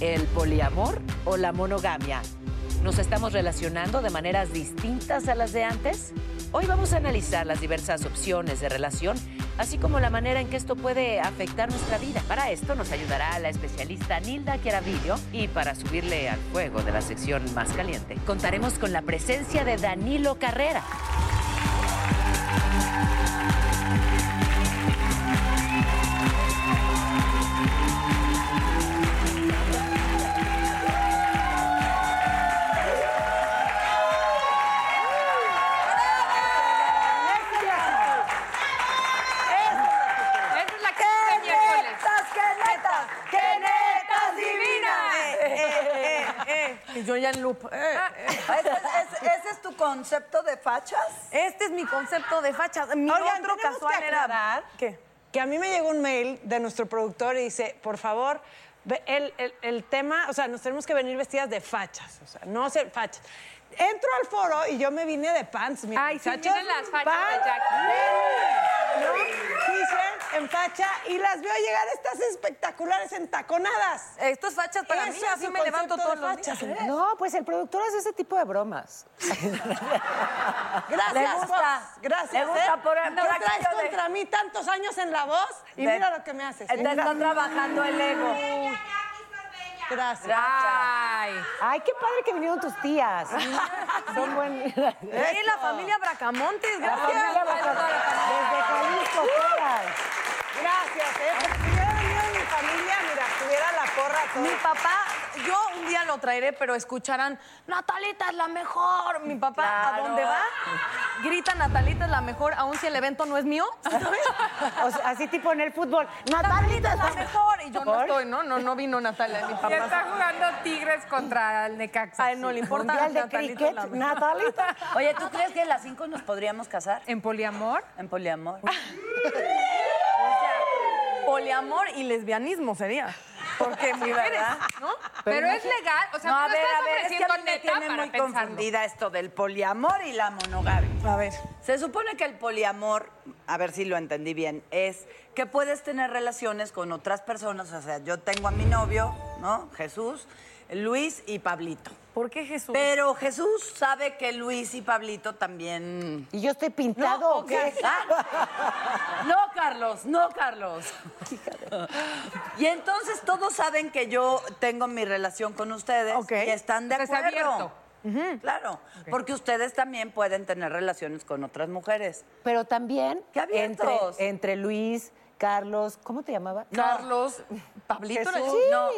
¿El poliamor o la monogamia? ¿Nos estamos relacionando de maneras distintas a las de antes? Hoy vamos a analizar las diversas opciones de relación, así como la manera en que esto puede afectar nuestra vida. Para esto nos ayudará la especialista Nilda Chiaravillo y para subirle al fuego de la sección más caliente, contaremos con la presencia de Danilo Carrera. Yo ya en loop. eh, eh. ¿Ese, es tu concepto de fachas? Este es mi concepto de fachas. Mi Oigan, otro casual que era. ¿Qué? que a mí me llegó un mail de nuestro productor y dice, por favor, ve- el, el- el tema, o sea, nos tenemos que venir vestidas de fachas, o sea, no ser fachas. Entro al foro y yo me vine de pants, mira, Ay, sí, las fachas de Jackie. En facha y las veo llegar estas espectaculares entaconadas. Esto es fachas para mí, Eso así me levanto todos los días. No, pues el productor hace ese tipo de bromas. Le Gracias, gusta. Fox. Gracias. Le gusta ¿eh? por- ¿Qué traes de- contra mí tantos años en la voz? Y De- mira lo que me haces. ¿eh? Te está trabajando el ego. Gracias. Ay, Ay, qué padre que vinieron tus tías. Son buen... Y la familia Bracamontes, La gracias. familia Bacardí. Desde Jalisco, todas. Gracias, ¿eh? Porque si hubiera venido mi familia, mira, tuviera la porra toda. Mi papá, yo un día lo traeré, pero escucharán, Natalita es la mejor. Mi papá, ¿a dónde va? Grita, Natalita es la mejor, aun si el evento no es mío. ¿sabes? O sea, así tipo en el fútbol. Natalita Natalita es la mejor. Y yo no estoy, ¿no? No, no vino Natalia, mi papá. está jugando Tigres contra el Necaxa. A él no le importa. Mundial de Natalita es cricket, la mejor. Natalita. Oye, ¿tú crees que las cinco nos podríamos casar? En poliamor. En poliamor. Poliamor y lesbianismo sería. Porque mujeres, ¿no? Pero, es legal, o sea, no, a ver, estás a ver, es que a ofreciendo mí me tiene muy pensarlo. confundida esto del poliamor y la monogamia. A ver. Se supone que el poliamor, a ver si lo entendí bien, es que puedes tener relaciones con otras personas. O sea, yo tengo a mi novio, ¿no? Jesús, Luis y Pablito. ¿Por qué Jesús? Pero Jesús sabe que Luis y Pablito también. ¿Y yo estoy pintado o qué? Ah, No, Carlos, no, Carlos. Y entonces todos saben que yo tengo mi relación con ustedes Ok. y están de acuerdo. Claro, porque ustedes también pueden tener relaciones con otras mujeres. Pero también ¡Qué entre, abiertos! entre Luis, Carlos, ¿cómo te llamaba? Carlos, Pablito. Jesús. Sí, No.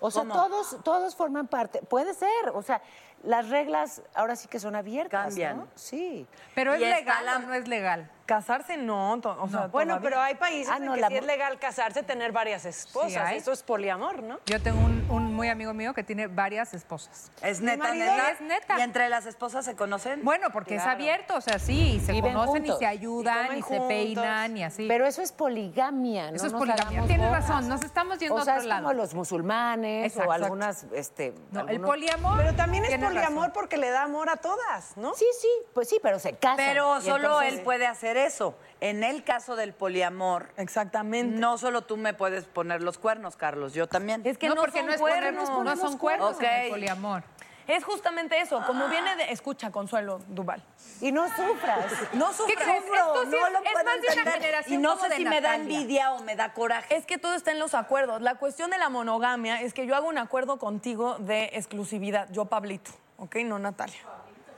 O sea, ¿Cómo? todos, todos forman parte. Puede ser, o sea, las reglas ahora sí que son abiertas, Cambian. ¿no? Sí. Pero es legal la- o no es legal. Casarse no, o sea, Bueno, todavía. pero hay países Ah, en no, que la sí es legal casarse, tener varias esposas. Sí. Eso es poliamor, ¿no? Yo tengo un, un muy amigo mío que tiene varias esposas. Es neta, neta. es neta. ¿Y entre las esposas se conocen? Bueno, porque Claro. es abierto, o sea, sí, y se Viven conocen juntos. y se ayudan Y y, se juntos. peinan y así. Pero eso es poligamia, ¿no? Eso es nos poligamia. Tienes bolas. razón, nos estamos yendo O a sea, otro es lado. como los musulmanes Exacto. o algunas, este... No, el algunos- poliamor. Pero también es poliamor razón. porque le da amor a todas, ¿no? Sí, sí, pues sí, pero se casan. Pero solo entonces- él puede hacer eso. En el caso del poliamor, Exactamente. no solo tú me puedes poner los cuernos, Carlos, yo también. Es que no, no, porque son no, es cuernos, no son cuernos Ok. en el poliamor. es justamente eso, como viene de... Escucha, Consuelo Duval. Y no sufras. No ¿Qué sufras. sufro? esto sí no es- lo es más de una generación Y no como sé de si me da envidia o me da coraje. Es que todo está en los acuerdos. La cuestión de la monogamia es que yo hago un acuerdo contigo de exclusividad. Yo, Pablito, ¿ok? No Natalia.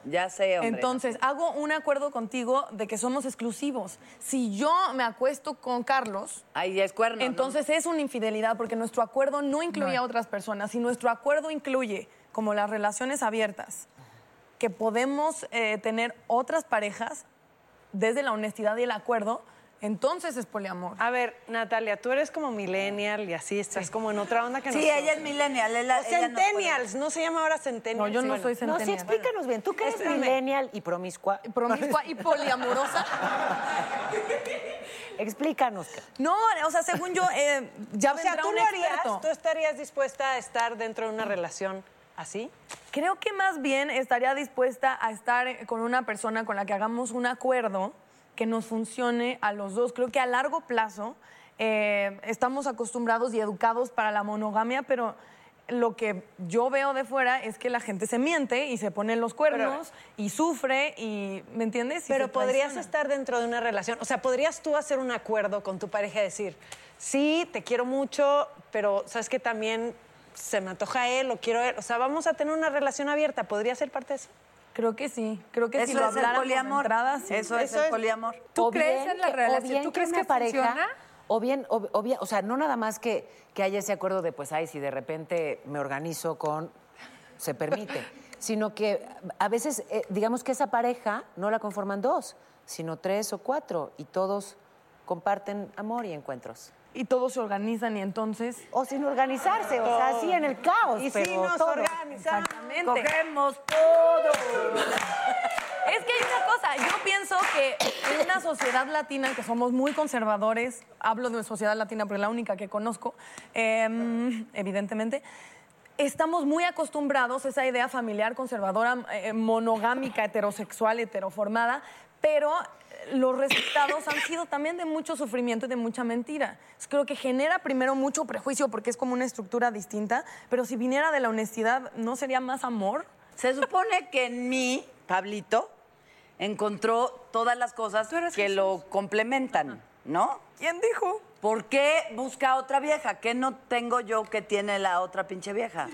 Ya sé, hombre. Entonces, hago un acuerdo contigo de que somos exclusivos. Si yo me acuesto con Carlos, Ahí ya es cuerno. ¿no? entonces es una infidelidad porque nuestro acuerdo no incluye a otras personas. Si nuestro acuerdo incluye, como las relaciones abiertas, que podemos eh, tener otras parejas desde la honestidad y el acuerdo, entonces es poliamor. A ver, Natalia, tú eres como millennial y así estás como en otra onda que Sí, nosotros. ella es millennial. O ella no puede. centennials, no se llama ahora centennials. No, yo sí, no bueno. soy No, centennial. sí, explícanos bien. Tú que eres Espérame. millennial y promiscua. Promiscua y poliamorosa. Explícanos. No, o sea, según yo, eh, ya O sea, ¿tú un lo harías? experto. ¿Tú estarías dispuesta a estar dentro de una relación así? Creo que más bien estaría dispuesta a estar con una persona con la que hagamos un acuerdo que nos funcione a los dos. Creo que a largo plazo eh, estamos acostumbrados y educados para la monogamia, pero lo que yo veo de fuera es que la gente se miente y se pone los cuernos y sufre y, ¿me entiendes? Y Pero podrías estar dentro de una relación. O sea, podrías tú hacer un acuerdo con tu pareja y decir, sí, te quiero mucho, pero sabes que también se me antoja él, lo quiero él. O sea, vamos a tener una relación abierta. ¿Podría ser parte de eso? Creo que sí, creo que si Eso lo es el poliamor. entrada, sí. Eso es Eso el poliamor. ¿Tú O crees bien en la que- o relación? bien ¿Tú que crees una que pareja, funciona? O bien, o, o bien, o sea, no nada más que, que haya ese acuerdo de, pues, ay, si de repente me organizo con, se permite, sino que a veces, eh, digamos que esa pareja no la conforman dos, sino tres o cuatro, y todos comparten amor y encuentros. Y todos se organizan y entonces... O sin organizarse, o sea, así en el caos, Y pero si nos todo. organizamos. Cogemos todo. Es que hay una cosa, yo pienso que en una sociedad latina que somos muy conservadores, hablo de sociedad latina porque es la única que conozco, eh, evidentemente, estamos muy acostumbrados a esa idea familiar conservadora, eh, monogámica, heterosexual, heteroformada, pero los resultados han sido también de mucho sufrimiento y de mucha mentira. Creo que genera primero mucho prejuicio porque es como una estructura distinta, pero si viniera de la honestidad, ¿no sería más amor? Se supone que en mí, Pablito, encontró todas las cosas que lo complementan, ¿no? ¿Quién dijo? ¿Por qué busca otra vieja? ¿Qué no tengo yo que tiene la otra pinche vieja?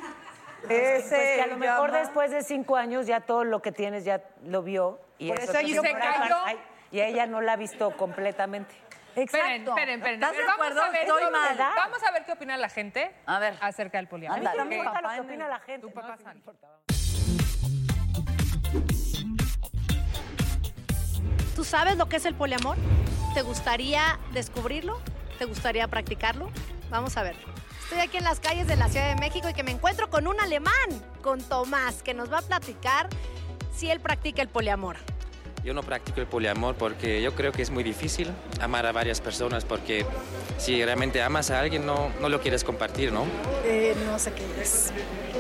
Pues que a lo mejor llama- después de cinco años ya todo lo que tienes ya lo vio. Y Por eso se enojar. cayó. Ay, Y ella no la ha visto completamente. Esperen, esperen, esperen. ¿Estás A ver, de vamos acuerdo? a ver Estoy qué- mal. Vamos a ver qué opina la gente A ver. acerca del poliamor. A mí también me Porque- gusta lo que opina la gente. Tu papá ¿no? Importa. ¿Tú sabes lo que es el poliamor? ¿Te gustaría descubrirlo? ¿Te gustaría practicarlo? Vamos a verlo. Estoy aquí en las calles de la Ciudad de México y que me encuentro con un alemán, con Tomás, que nos va a platicar si él practica el poliamor. Yo no practico el poliamor porque yo creo que es muy difícil amar a varias personas porque si realmente amas a alguien no, no lo quieres compartir, ¿no? no sé qué es.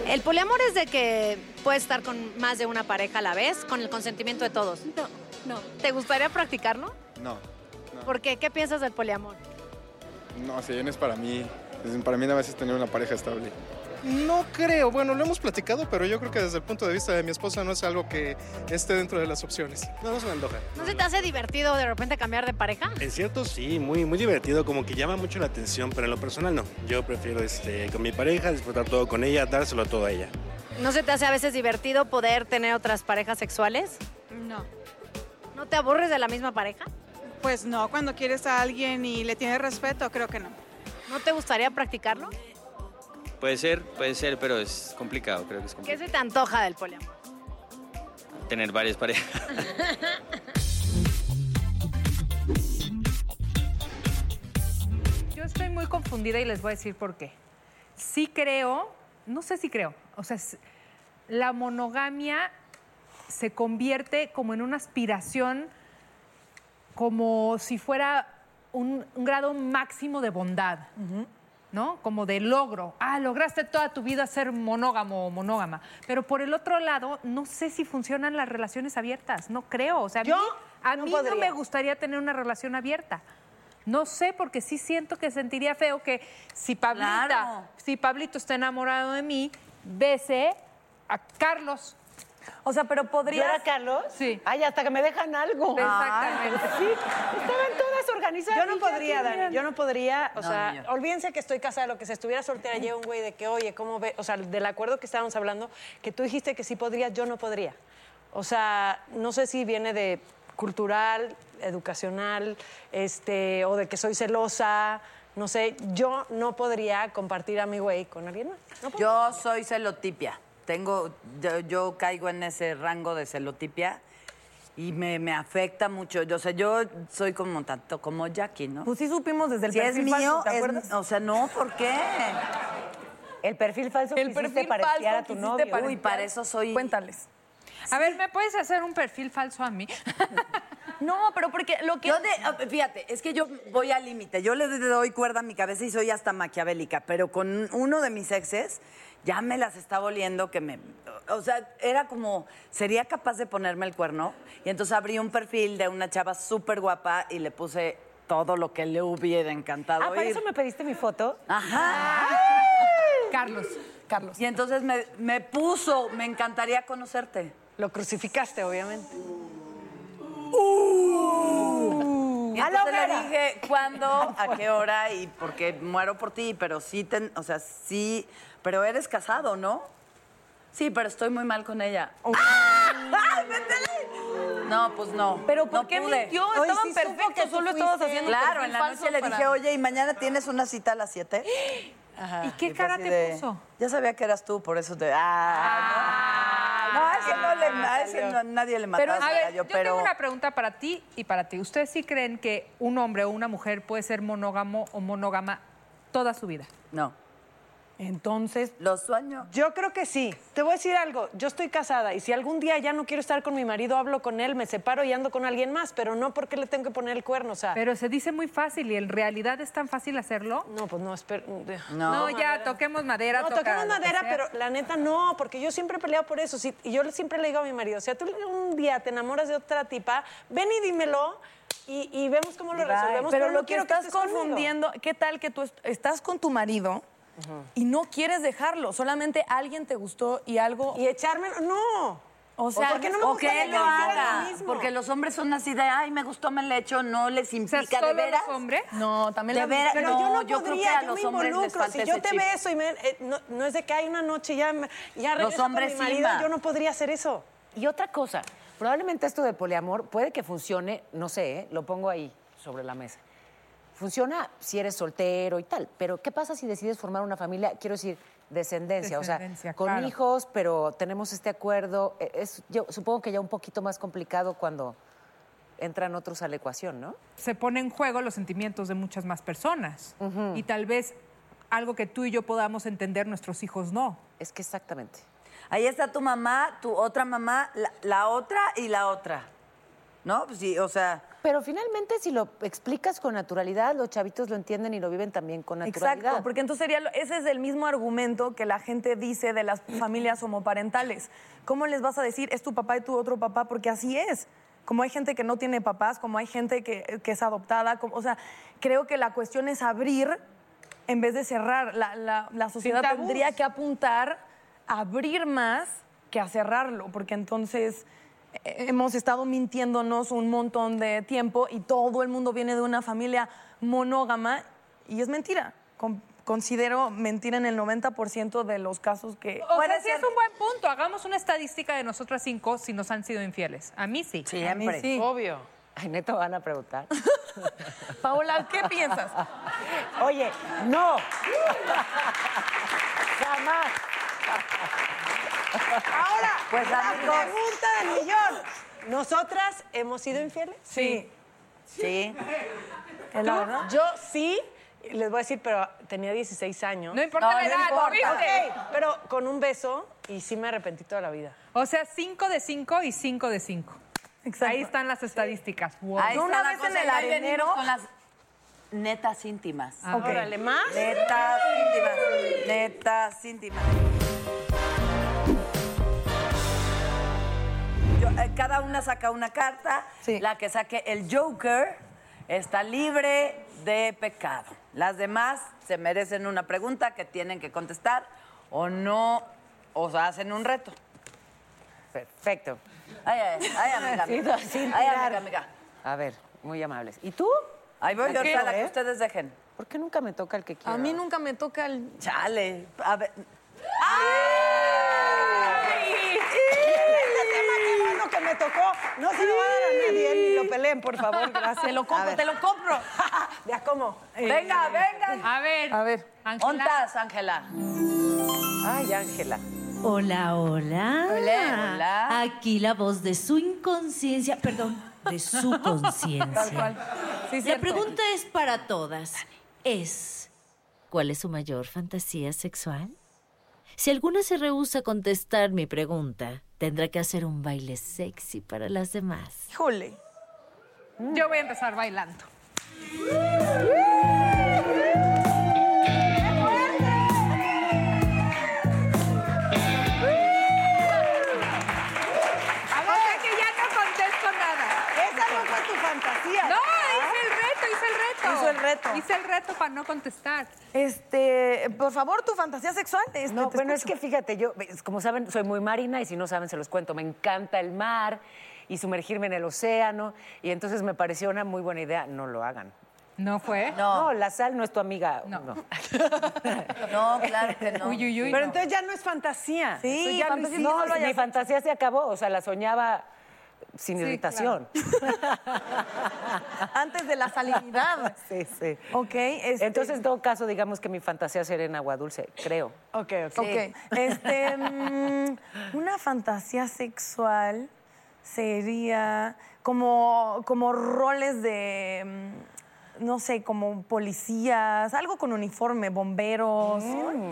El poliamor es de que puedes estar con más de una pareja a la vez, con el consentimiento de todos. No, no. ¿Te gustaría practicarlo? No, ¿Por qué? ¿Qué piensas del poliamor? no, si bien es para mí. Para mí nada más es tener una pareja estable. No creo, bueno, lo hemos platicado, pero yo creo que desde el punto de vista de mi esposa no es algo que esté dentro de las opciones. No, no se me antoja. ¿No se te hace divertido de repente cambiar de pareja? En cierto sí, muy, muy divertido, como que llama mucho la atención, pero en lo personal no. Yo prefiero este, con mi pareja, disfrutar todo con ella, dárselo todo a ella. ¿No se te hace a veces divertido poder tener otras parejas sexuales? No. ¿No te aburres de la misma pareja? Pues no, cuando quieres a alguien y le tienes respeto, creo que no. ¿No te gustaría practicarlo? Puede ser, puede ser, pero es complicado, creo que es ¿Qué se te antoja del poliamor? Tener varias parejas. Yo estoy muy confundida y les voy a decir por qué. Sí creo, no sé si creo, o sea, la monogamia se convierte como en una aspiración, como si fuera un, un grado máximo de bondad, ¿no? Como de logro. Ah, lograste toda tu vida ser monógamo o monógama. Pero por el otro lado, no sé si funcionan las relaciones abiertas, no creo. O sea, a mí, a no mí no podría. me gustaría tener una relación abierta. No sé, porque sí siento que sentiría feo que si Pablita, Claro. si Pablito está enamorado de mí, bese a Carlos. O sea, pero ¿Yo podrías... era Carlos? Sí. Ay, hasta que me dejan algo. Exactamente. Sí, estaban todas Yo no podría, Dani, yo no podría, o No, sea, olvídense que estoy casada, lo que se estuviera soltera, llega un güey de que, oye, ¿cómo ve? O sea, del acuerdo que estábamos hablando, que tú dijiste que sí podrías, yo no podría. O sea, no sé si viene de cultural, educacional, este, o de que soy celosa, no sé, yo no podría compartir a mi güey con alguien más. No. Yo soy celotipia. Tengo, yo, yo caigo en ese rango de celotipia y me, me afecta mucho. Yo, o sea, yo soy como tanto como Jackie, ¿no? Pues sí supimos desde el si es perfil mío, falso, ¿te es- acuerdas? o sea, no, ¿por qué? El perfil falso El perfil falso a tu novio. Uy, para eso soy... Cuéntales. A ver, ¿me puedes hacer un perfil falso a mí? No, pero porque lo que... Yo de- fíjate, es que yo voy al límite. Yo le doy cuerda a mi cabeza y soy hasta maquiavélica, pero con uno de mis exes ya me las estaba oliendo que me... O sea, era como, sería capaz de ponerme el cuerno. Y entonces abrí un perfil de una chava súper guapa y le puse todo lo que le hubiera encantado Ah, ¿para oír. eso me pediste mi foto? Ajá. Carlos. Carlos. Y entonces me, me puso, me encantaría conocerte. Lo crucificaste, obviamente. Y entonces le dije, ¿cuándo? ¿A qué hora? Y porque muero por ti, pero sí, ten- o sea, sí, pero eres casado, ¿no? Sí, pero estoy muy mal con ella. ¡Ah! ¡Métele! No, pues no. Pero ¿por no qué pude. mintió? Hoy Estaban sí perfectos, solo estabas haciendo Claro, en la noche le para- dije, oye, ¿y mañana tienes una cita a las 7? ¿Y qué Y cara te de, puso? Ya sabía que eras tú, por eso te... ¡Ah! no, a ese no le, a ese no- nadie le Pero, mataba a ver, yo, yo pero... tengo una pregunta para ti y para ti. ¿Ustedes sí creen que un hombre o una mujer puede ser monógamo o monógama toda su vida? No, Entonces, los sueños. Yo creo que sí. Te voy a decir algo. Yo estoy casada y si algún día ya no quiero estar con mi marido, hablo con él, me separo y ando con alguien más, pero no porque le tengo que poner el cuerno, o sea. Pero se dice muy fácil y en realidad es tan fácil hacerlo. no, pues no, espero. No. No, ya, toquemos madera. No, toca toquemos que madera, pero la neta no, porque yo siempre he peleado por eso. y yo siempre le digo a mi marido, o sea, tú un día te enamoras de otra tipa, ven y dímelo y, y vemos cómo lo resolvemos. pero no lo que quiero estás estés conmigo. confundiendo, ¿qué tal que tú est- estás con tu marido y no quieres dejarlo? Solamente alguien te gustó y algo... Y echarme, no. o sea, ¿por qué no me o que él lo mismo? porque los hombres son así de, ay, me gustó, me le echo, no les O sea, implica ¿solo de veras. los hombres? No, también De veras, Pero yo No, no yo creo podría, que a yo los me hombres les involucro. falta Si yo te chip. beso y me, eh, no, no es de que hay una noche ya, me- ya Los regreso hombres con mi sí, marido, ma. yo no podría hacer eso. Y otra cosa, probablemente esto de poliamor puede que funcione, no sé, ¿eh? lo pongo ahí sobre la mesa. Funciona si eres soltero y tal, pero ¿qué pasa si decides formar una familia? Quiero decir, descendencia, Descendencia, o sea, con claro. hijos, pero tenemos este acuerdo. Eh, Es, yo supongo que ya un poquito más complicado cuando entran otros a la ecuación, ¿no? Se pone en juego los sentimientos de muchas más personas. Y tal vez algo que tú y yo podamos entender, nuestros hijos no. Es que exactamente. Ahí está tu mamá, tu otra mamá, la, la otra y la otra. ¿No? Pues sí, o sea, Pero finalmente, si lo explicas con naturalidad, los chavitos lo entienden y lo viven también con naturalidad. Exacto, porque entonces sería, ese es el mismo argumento que la gente dice de las familias homoparentales. ¿Cómo les vas a decir es tu papá y tu otro papá? Porque así es. Como hay gente que no tiene papás, como hay gente que, que es adoptada, como- o sea, creo que la cuestión es abrir en vez de cerrar. La, la- la sociedad tendría que apuntar a abrir más que a cerrarlo, porque entonces hemos estado mintiéndonos un montón de tiempo y todo el mundo viene de una familia monógama y es mentira. Con- considero mentira en el 90% de los casos que... O sea, sí es un buen punto. Hagamos una estadística de nosotras cinco si nos han sido infieles. A mí sí. siempre. sí. Obvio. Ay, neto, van a preguntar. Paola, ¿qué piensas? Oye, no. Jamás. Ahora, Pues, la amigos. pregunta del millón. ¿Nosotras hemos sido infieles? Sí. Sí. Verdad. Yo sí, les voy a decir, pero tenía 16 años. No importa No, la edad, ¿no importa. pero con un beso y sí me arrepentí toda la vida. O sea, cinco de cinco y cinco de cinco. Exacto. Ahí están las estadísticas. Wow. Ahí Yo está una la vez en el arenero- con las netas íntimas. Ah, ok. Órale, más. Netas íntimas. Netas íntimas. Cada una saca una carta. Sí. La que saque el Joker está libre de pecado. Las demás se merecen una pregunta que tienen que contestar o no o sea, hacen un reto. Perfecto. Ay, ay, ay, amiga. Sí, amiga. no, sin Ay, amiga, amiga. A ver, muy amables. ¿Y tú? Ahí voy yo, la que ¿Eh? ustedes dejen. ¿Por qué nunca me toca el que quiero? A mí nunca me toca el... Chale. A ver. Este tema, qué bueno que me tocó. No se lo va a dar a nadie, ni lo peleen, por favor, gracias. Te lo compro, te lo compro. Ya, ¿cómo? Venga, venga. A ver. A ver. ¿Ontas, Ángela? Ay, Ángela. Hola, hola. Hola, hola. Aquí la voz de su inconsciencia, perdón, de su conciencia. Tal cual. Sí, La cierto. pregunta es para todas. Es, ¿cuál es su mayor fantasía sexual? Si alguna se rehúsa a contestar mi pregunta, tendrá que hacer un baile sexy para las demás. Híjole. Yo voy a empezar bailando. Reto. Hice el reto para no contestar. Este, por favor, tu fantasía sexual. Este, No, bueno, es escucho. que fíjate, yo, es- como saben, soy muy marina y si no saben, se los cuento. Me encanta el mar y sumergirme en el océano. Y entonces me pareció una muy buena idea. No lo hagan. ¿No fue? No, la sal no es tu amiga. No. No, claro que no. Uy, uy, uy. Pero no. entonces ya no es fantasía. Sí, ya fantasía. No, no mi fantasía se acabó. O sea, la soñaba sin Sí, irritación. Antes de la salinidad. sí, sí. Ok, este... Entonces, en todo caso, digamos que mi fantasía sería en agua dulce, creo. Ok, ok. Ok, este, mm, una fantasía sexual sería como, como roles de, mm, no sé, como policías, algo con uniforme, bomberos.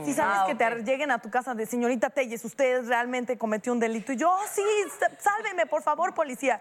Si sabes Ah, que te lleguen a tu casa de señorita Telles, usted realmente cometió un delito. Y yo, "Oh, sí, sálveme, por favor, policía.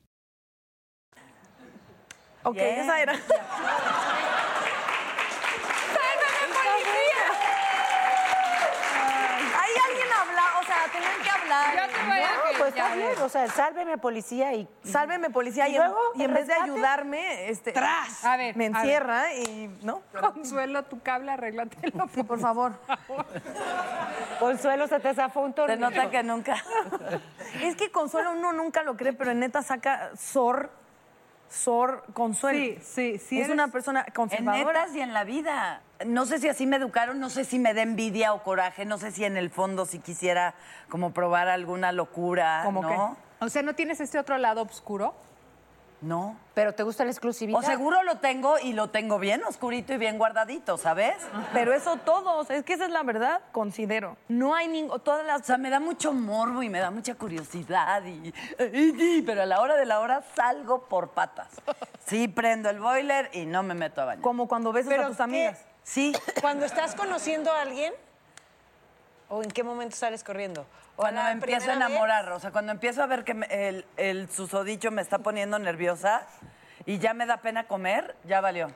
Ok, Bien. esa era. Ahí alguien habla, o sea, tenían que hablar. Yo te voy a No, que pues ya está bien. O sea, sálveme, policía, y... Sálveme, policía. ¿Y luego? y en vez de ayudarme, este, ¡Tras! A ver, me ver. encierra y. ¿No? Consuelo, tu cable, arréglatelo. Sí, por favor. Consuelo, se te zafó un Se tornillo. nota que nunca. Es que Consuelo uno nunca lo cree, pero en neta saca Sor, Sor Consuelo. Sí, sí, sí. Es eres- una persona En conservadora. netas y en la vida. No sé si así me educaron, no sé si me da envidia o coraje, no sé si en el fondo si quisiera como probar alguna locura, ¿Cómo ¿no? O sea, ¿no tienes este otro lado oscuro? No. ¿Pero te gusta la exclusividad? O seguro lo tengo y lo tengo bien oscurito y bien guardadito, ¿sabes? Pero eso todos, es que esa es la verdad, considero. No hay ningún. Todas O las. sea, me da mucho morbo y me da mucha curiosidad y, y- pero a la hora de la hora salgo por patas. Sí, prendo el boiler y no me meto a bañar. Como cuando besas Pero a tus ¿qué? amigas. Sí, Cuando estás conociendo a alguien, ¿o en qué momento sales corriendo? ¿O cuando me empiezo a primera vez? enamorar, o sea, cuando empiezo a ver que el, el susodicho me está poniendo nerviosa y ya me da pena comer, ya valió.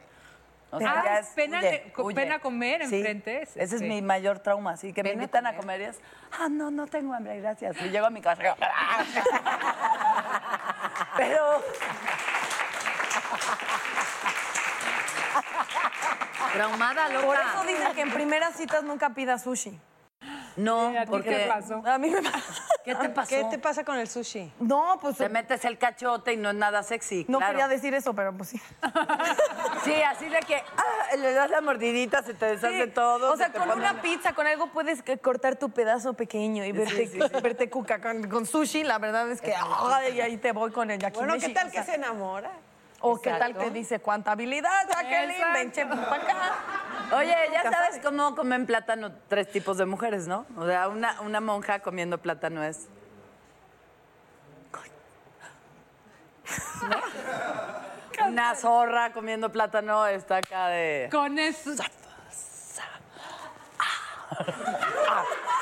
O sea, Ah, ya es pena huye, huye. pena comer Sí, enfrente, es- Ese es sí. mi mayor trauma, así que me invitan a comer. comer y es, ah, no, no tengo hambre, gracias. Y llego a mi casa. y- Pero Traumada, loca. Por eso dicen que en primeras citas nunca pidas sushi. No, ¿A ti porque qué pasó? A mí me pasa. ¿Qué te pasó? ¿Qué te pasa con el sushi? No, pues Te metes el cachote y no es nada sexy. no claro. quería decir eso, pero pues sí. Sí, así de que ah, le das la mordidita, se te deshace Sí. todo. O sea, se con una pizza, con algo puedes cortar tu pedazo pequeño y verte, sí, sí. verte cuca. Con, con sushi, la verdad es que ay, ahí te voy con el yakimeshi. Bueno, ¿qué tal o que se enamora? O qué tal que dice cuánta habilidad, Jacqueline, ven che, para acá. Oye, ya sabes sabe. cómo comen plátano tres tipos de mujeres, ¿no? O sea, una, una monja comiendo plátano es... ¿No? Una zorra comiendo plátano está acá de... Con eso.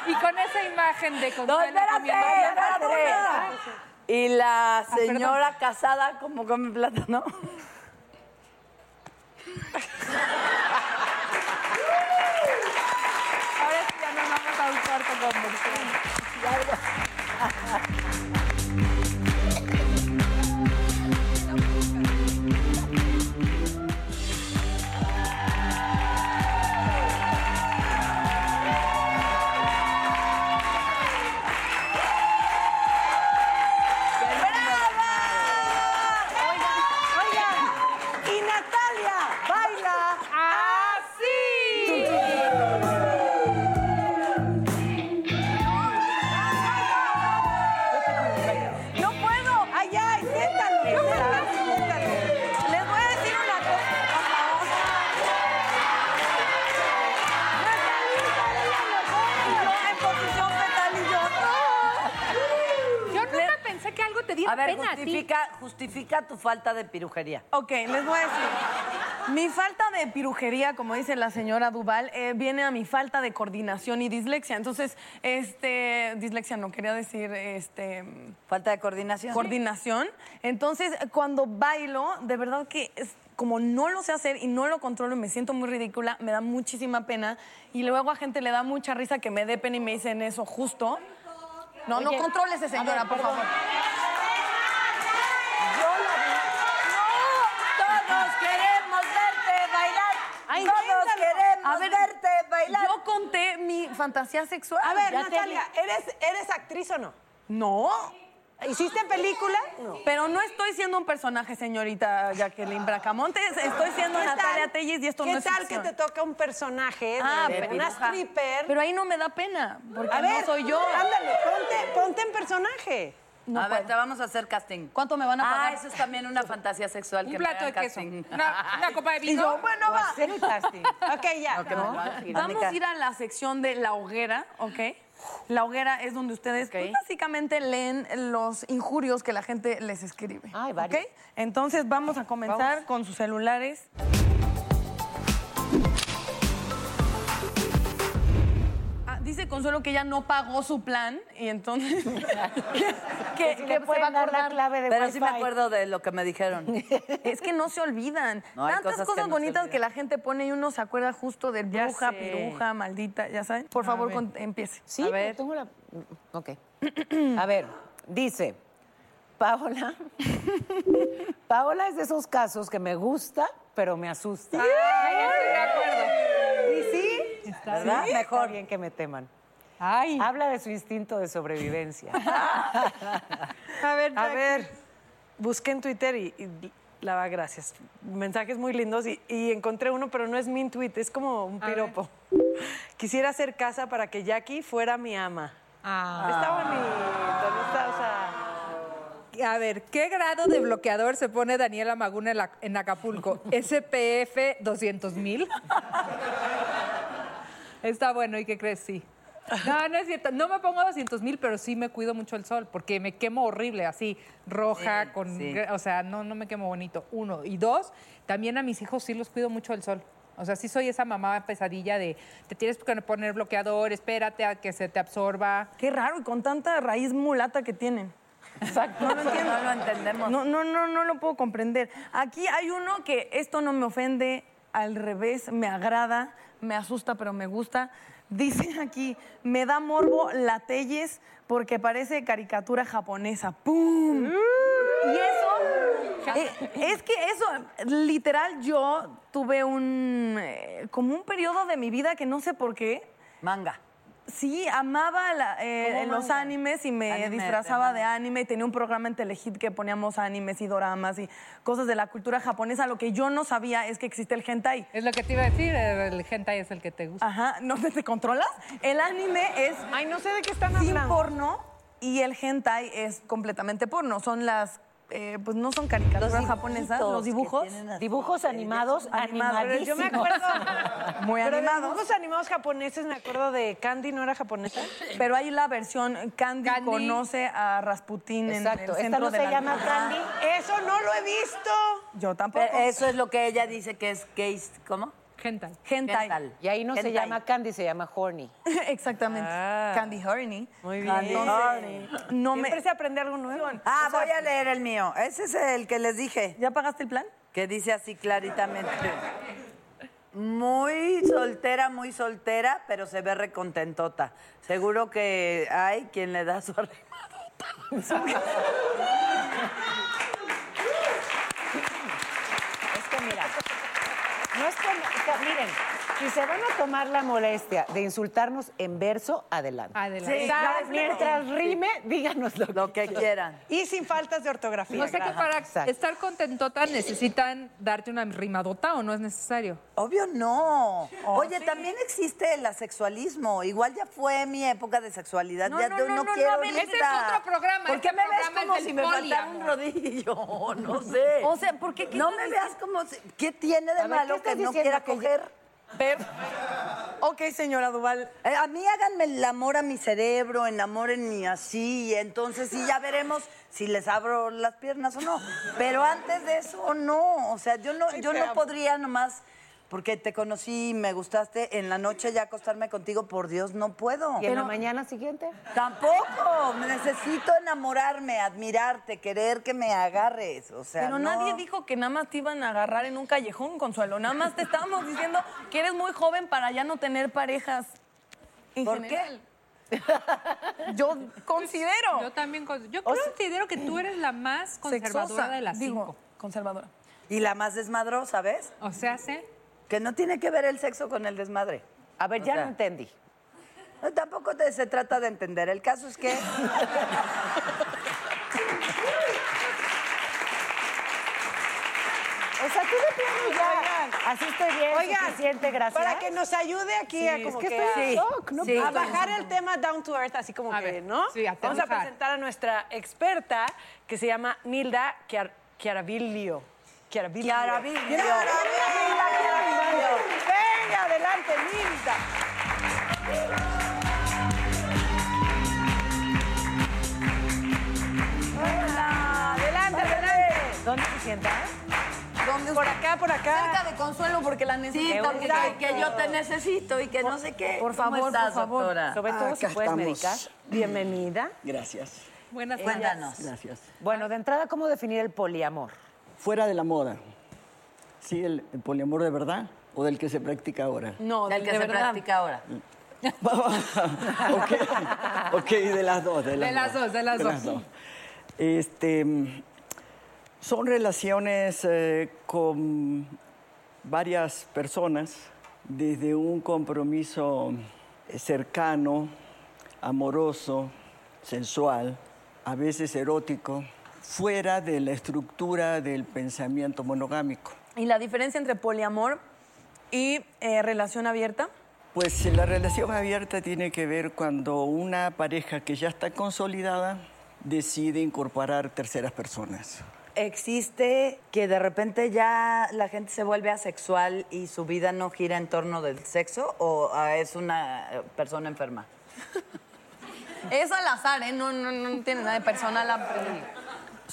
y con esa imagen de ¡No, espérate! espérate! Y la Ah, señora casada, ¿cómo come plátano? Ahora sí ya nos vamos a un cuarto comercial. A ver, pena a ti. justifica, justifica tu falta de pirujería. Ok, les voy a decir. Mi falta de pirujería, como dice la señora Duval, eh, viene a mi falta de coordinación y dislexia. Entonces, este, dislexia no quería decir, este, Falta de coordinación. coordinación. Entonces, cuando bailo, de verdad que es- como no lo sé hacer y no lo controlo y me siento muy ridícula, me da muchísima pena. Y luego a gente le da mucha risa que me dé pena y me dicen eso justo. No, no Oye, contrólese, a señora, ver, por favor. Todos queremos verte bailar. Ay, Todos inténtalo. Queremos A ver, verte bailar. Yo conté mi fantasía sexual. A ver, te Natalia, ¿eres, ¿eres actriz o no? No. ¿Hiciste película? No. Pero no estoy siendo un personaje, señorita Jacqueline Bracamontes. Estoy siendo ¿Qué Natalia tal- Telles y esto ¿Qué no es tal ficción. que te toca un personaje de, Ah, de pero- una stripper? Pero ahí no me da pena, porque a ver, no soy yo. Ándale, ponte, ponte en personaje. No a ver, te vamos a hacer casting. ¿Cuánto me van a pagar? Ah, eso es también una fantasía sexual. Un que me plato de queso. casting. Una, una copa de Y vino. yo, bueno, va. Hacer el casting. Ok, ya. Ok. Vamos a ir a la sección de la hoguera, ¿ok? La hoguera es donde ustedes pues, básicamente leen los injurios que la gente les escribe. Ay, ¿ok? varios. Entonces vamos a comenzar con sus celulares. Dice Consuelo que ella no pagó su plan y entonces que, que- si que le se va a pueden dar la clave de Pero sí me acuerdo de lo que me dijeron. Es que no se olvidan. No, Tantas cosas cosas, que no se bonitas que la gente pone y uno se acuerda justo del Ya bruja, sé. piruja, maldita, ya saben. Por favor, con- empiece. Sí, a pero ver. tengo la... Ok. A ver, dice, Paola. Paola es de esos casos que me gusta, pero me asusta. Ay, estoy de acuerdo. Mejor. Bien que me teman. Ay. Habla de su instinto de sobrevivencia. A ver, a ver. Busqué en Twitter y, y la va, gracias. Mensajes muy lindos y, y encontré uno, pero no es mi tweet, es como un piropo. Quisiera hacer casa para que Jackie fuera mi ama. Ah. Está bonito, no está, o sea. A ver, ¿qué grado de bloqueador se pone Daniela Maguna en, la- en Acapulco? ¿SPF 200 mil? Está bueno, ¿y qué crees? Sí. No, no es cierto. No me pongo 200 mil, pero sí me cuido mucho el sol, porque me quemo horrible, así, roja, Sí, con... sí. O sea, no, no me quemo bonito. Uno. Y dos, también a mis hijos sí los cuido mucho el sol. O sea, sí soy esa mamá pesadilla de te tienes que poner bloqueador, espérate a que se te absorba. Qué raro, y con tanta raíz mulata que tienen. Exacto. No lo entiendo. No lo entendemos. No, no, no, no lo puedo comprender. Aquí hay uno que esto no me ofende, al revés, me agrada, me asusta, pero me gusta. Dice aquí, me da morbo la Telles porque parece caricatura japonesa. ¡Pum! Y eso, eh, es que eso, literal, yo tuve un, eh, como un periodo de mi vida que no sé por qué, Manga. Sí, amaba la- eh, ¿Cómo en los manga? animes y me Anime, disfrazaba de de anime y tenía un programa en Telehit que poníamos animes y doramas y cosas de la cultura japonesa. Lo que yo no sabía es que existe el hentai. Es lo que te iba a decir, el hentai es el que te gusta. Ajá, ¿no te, te controlas? El anime es Ay, no sé de qué están sin hablando. porno y el hentai es completamente porno. Son las, eh, pues no son caricaturas japonesas, los dibujos. Dibujos animados, Pero yo me acuerdo. Muy pero de animados. dibujos animados japoneses, me acuerdo de Candy, ¿no era japonesa? Pero hay la versión Candy, conoce a Rasputín Exacto, en el esta centro no de se la llama luna. Candy. Eso no lo he visto. Yo tampoco. Pero eso es lo que ella dice que es gay. ¿Cómo? Hentai. Hentai. Hentai. Y ahí no se llama Candy, se llama Horny. Exactamente. Candy Horny. Muy bien. Candy Entonces, no me... Siempre se aprende algo nuevo. Ah, voy a leer el mío. Ese es el que les dije. ¿Ya pagaste el plan? Que dice así claritamente. Muy soltera, muy soltera, pero se ve recontentota. Seguro que hay quien le da su arrimadota. Es que mira, no es miren, si se van a tomar la molestia de insultarnos en verso, adelante. Adelante. Sí, mientras rime, díganos lo, Lo que quieran. Y sin faltas de ortografía. O sea que para Exacto. estar contentota necesitan darte una rimadota o no es necesario. Obvio no. Oye, también existe el asexualismo. Igual ya fue mi época de sexualidad. No, ya no, no, no, no, quiero no, ese es otro programa, ¿Por este qué me ves como si me faltara un rodillo? No sé. O sea, ¿por qué? ¿Qué no me veas como si- ¿Qué tiene de A ver, malo ¿qué que no quiera Que ya- coger? Ver. Ok, señora Duval. Eh, A mí háganme el amor a mi cerebro, enamórenme así, y entonces sí ya veremos si les abro las piernas o no. Pero antes de eso, no. O sea, yo no, yo no podría nomás, porque te conocí y me gustaste, en la noche ya acostarme contigo, por Dios, no puedo. ¿Y en la mañana siguiente? Tampoco. Necesito enamorarme, admirarte, querer que me agarres. O sea, Pero no. nadie dijo que nada más te iban a agarrar en un callejón, Consuelo. Nada más te estábamos diciendo que eres muy joven para ya no tener parejas. en ¿Por general. Yo considero. Yo también yo considero que tú eres la más conservadora Sexosa, de las digo, cinco. conservadora. Y la más desmadrosa, ¿ves? O sea, sé. Que no tiene que ver el sexo con el desmadre. A ver, O ya sea, no entendí. No, tampoco te- se trata de entender. El caso es que. O sea, tú de plano ya, Oigan. así estoy bien, Oigan, suficiente, gracias. Para que nos ayude aquí Sí, a es como que que estoy en a- shock, ¿no? Sí. a bajar el tema down to earth, así como A que, ver, ¿no? sí, Vamos a presentar a nuestra experta que se llama Nilda Chiar- Chiaraviglio. Chiaraviglio. Chiaraviglio. Venga, adelante, Nilda. Hola, adelante, adelante. ¿Dónde se sienta? ¿Dónde Por acá, por acá. Cerca de Consuelo porque la Sí, necesito. porque que, que yo te necesito y que no sé qué. por ¿Cómo favor, estás, por favor. doctora? Sobre todo si Acá puedes estamos. medicar. Bienvenida. Gracias. Buenas tardes. Cuéntanos. Gracias. Bueno, de entrada, ¿cómo definir el poliamor? Fuera de la moda. ¿Sí, el, el poliamor de verdad o del que se practica ahora? No, El de, que de se verdad. practica ahora. ok, ok, de las dos. De las, De las dos, de las dos. Este, son relaciones eh, con varias personas, desde un compromiso eh, cercano, amoroso, sensual, a veces erótico, fuera de la estructura del pensamiento monogámico. ¿Y la diferencia entre poliamor y eh, relación abierta? Pues la relación abierta tiene que ver cuando una pareja que ya está consolidada decide incorporar terceras personas. ¿Existe que de repente ya la gente se vuelve asexual y su vida no gira en torno del sexo o ah, es una eh, persona enferma? Es al azar, ¿eh? No, no, no tiene nada de personal.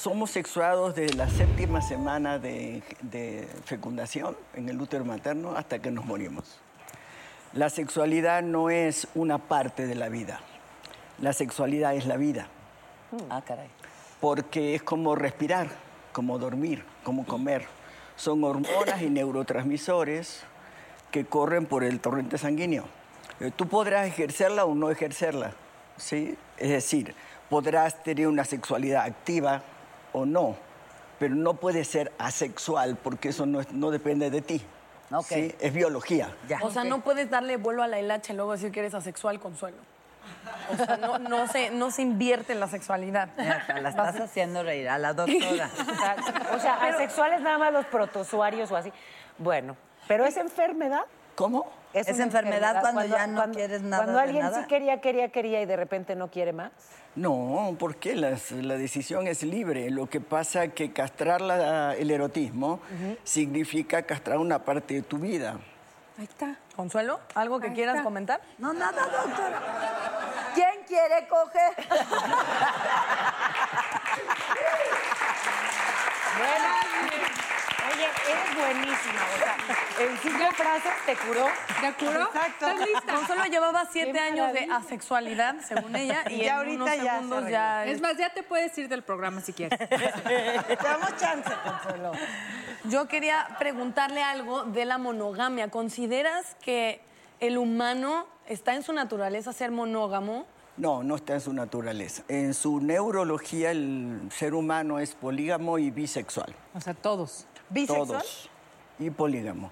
Somos sexuados desde la séptima semana de, de fecundación en el útero materno hasta que nos morimos. La sexualidad no es una parte de la vida. La sexualidad es la vida. Ah, caray. Porque es como respirar, como dormir, como comer. Son hormonas y neurotransmisores que corren por el torrente sanguíneo. Eh, Tú podrás ejercerla o no ejercerla, ¿sí? Es decir, podrás tener una sexualidad activa o no, pero no puedes ser asexual porque eso no, es- no depende de ti. ¿sí? Es biología. O sea, no puedes darle vuelo a la hilacha y luego decir que eres asexual, Consuelo. O sea, no, no se, no se invierte en la sexualidad. La estás haciendo reír a la doctora. O sea, asexuales nada más los protozoarios o así. Bueno, pero es enfermedad. ¿Cómo? Es una enfermedad cuando ya no quieres nada Cuando de alguien nada. sí quería, quería, quería y de repente no quiere más. No, porque las- la decisión es libre. Lo que pasa es que castrar la- el erotismo significa castrar una parte de tu vida. Ahí está. Consuelo, ¿algo que quieras comentar? No, nada, doctora. ¿Quién quiere coger? Oye, eres buenísima. O sea, en cinco frases te curó. ¿Te curó? Exacto. ¿Estás lista? Consuelo llevaba siete años de asexualidad, según ella, y Ya en ahorita unos ya se segundos ya... Es más, ya te puedes ir del programa si quieres. Te damos chance, Consuelo. Yo quería preguntarle algo de la monogamia. ¿Consideras que el humano está en su naturaleza ser monógamo? No, no está en su naturaleza. En su neurología el ser humano es polígamo y bisexual. O sea, todos. Todos. Y polígamo.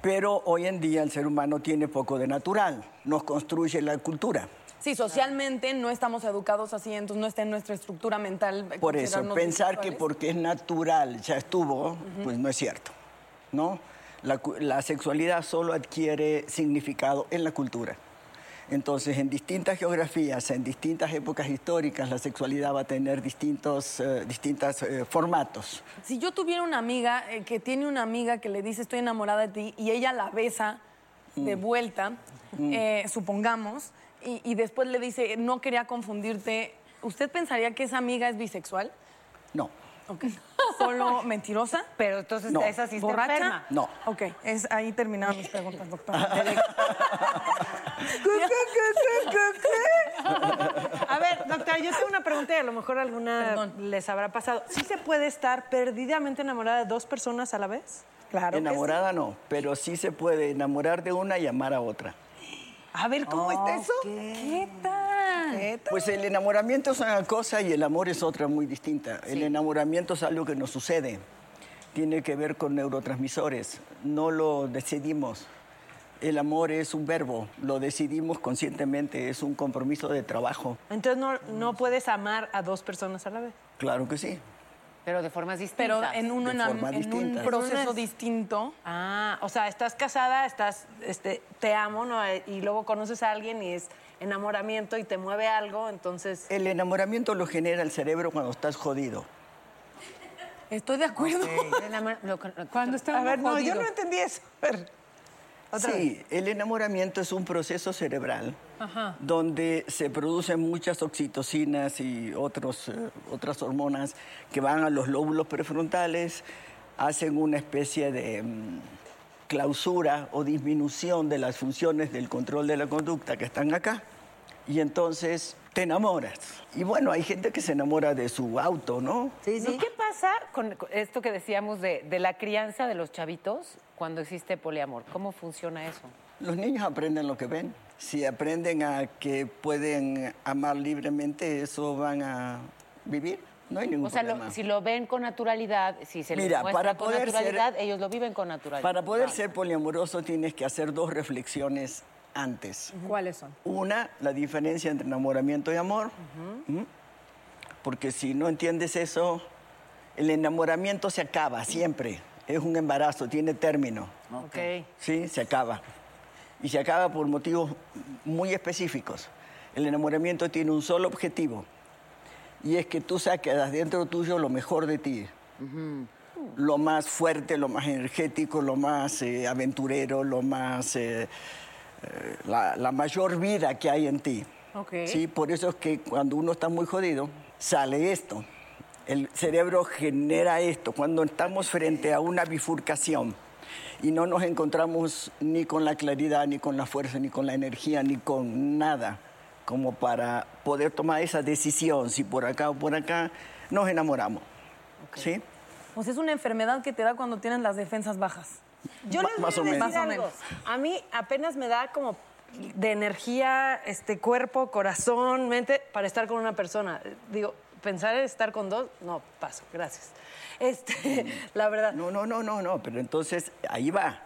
Pero hoy en día el ser humano tiene poco de natural. Nos construye la cultura. Sí, socialmente no estamos educados así, entonces no está en nuestra estructura mental. Por eso, pensar que porque es natural ya estuvo, pues no es cierto. ¿no? La, la sexualidad solo adquiere significado en la cultura. Entonces, en distintas geografías, en distintas épocas históricas, la sexualidad va a tener distintos eh, distintos, eh, formatos. Si yo tuviera una amiga eh, que tiene una amiga que le dice estoy enamorada de ti y ella la besa de Mm. vuelta, Mm. eh, supongamos, y, y después le dice no quería confundirte, ¿usted pensaría que esa amiga es bisexual? No. Ok. ¿Solo mentirosa? Pero entonces No. esa sí está ¿Borracha? enferma. No. Ok, es, ahí terminaron mis preguntas, doctora. A ver, doctora, yo tengo una pregunta y a lo mejor alguna les habrá pasado. ¿Sí se puede estar perdidamente enamorada de dos personas a la vez? Claro. Enamorada no, pero sí se puede enamorar de una y amar a otra. A ver, ¿cómo está eso? ¿Qué tal? Pues el enamoramiento es una cosa y el amor es otra muy distinta. El enamoramiento es algo que nos sucede. Tiene que ver con neurotransmisores. No lo decidimos. El amor es un verbo, lo decidimos conscientemente, es un compromiso de trabajo. Entonces no, no puedes amar a dos personas a la vez. Claro que sí. Pero de formas distintas. Pero en, uno, De en, en un proceso distinto. Ah, o sea, estás casada, estás, este, te amo, ¿no? Y luego conoces a alguien y es enamoramiento y te mueve algo, entonces... El enamoramiento lo genera el cerebro cuando estás jodido. Estoy de acuerdo. Cuando está A ver, no, yo jodido. no entendí eso. A ver, otra sí, vez. el enamoramiento es un proceso cerebral Ajá. donde se producen muchas oxitocinas y otros, eh, otras hormonas que van a los lóbulos prefrontales, hacen una especie de mm, clausura o disminución de las funciones del control de la conducta que están acá. Y entonces te enamoras. Y bueno, hay gente que se enamora de su auto, ¿no? ¿Y qué pasa con esto que decíamos de, de la crianza de los chavitos cuando existe poliamor? ¿Cómo funciona eso? Los niños aprenden lo que ven. Si aprenden a que pueden amar libremente, eso van a vivir. No hay ningún O sea, lo- problema. si lo ven con naturalidad, si se les Mira, muestra para con poder ser- naturalidad, ellos lo viven con naturalidad. Para poder Ah. ser poliamoroso tienes que hacer dos reflexiones antes. ¿Cuáles son? Una, la diferencia entre enamoramiento y amor. ¿Mm? Porque si no entiendes eso, el enamoramiento se acaba siempre. Es un embarazo, tiene término. Ok. Sí, se acaba. Y se acaba por motivos muy específicos. El enamoramiento tiene un solo objetivo. Y es que tú saques de dentro tuyo lo mejor de ti. Lo más fuerte, lo más energético, lo más eh, aventurero, lo más... eh, eh, la, la mayor vida que hay en ti. Ok. Sí, por eso es que cuando uno está muy jodido, sale esto. El cerebro genera esto. Cuando estamos frente a una bifurcación y no nos encontramos ni con la claridad, ni con la fuerza, ni con la energía, ni con nada, como para poder tomar esa decisión, si por acá o por acá, nos enamoramos. ¿Sí? Pues es una enfermedad que te da cuando tienes las defensas bajas. Yo les voy más a o decir. Más algo. menos. A mí apenas me da como de energía, este cuerpo, corazón, mente para estar con una persona. Digo, pensar en estar con dos, no, paso, gracias. Este, la verdad. No, no, no, no, no, pero entonces ahí va.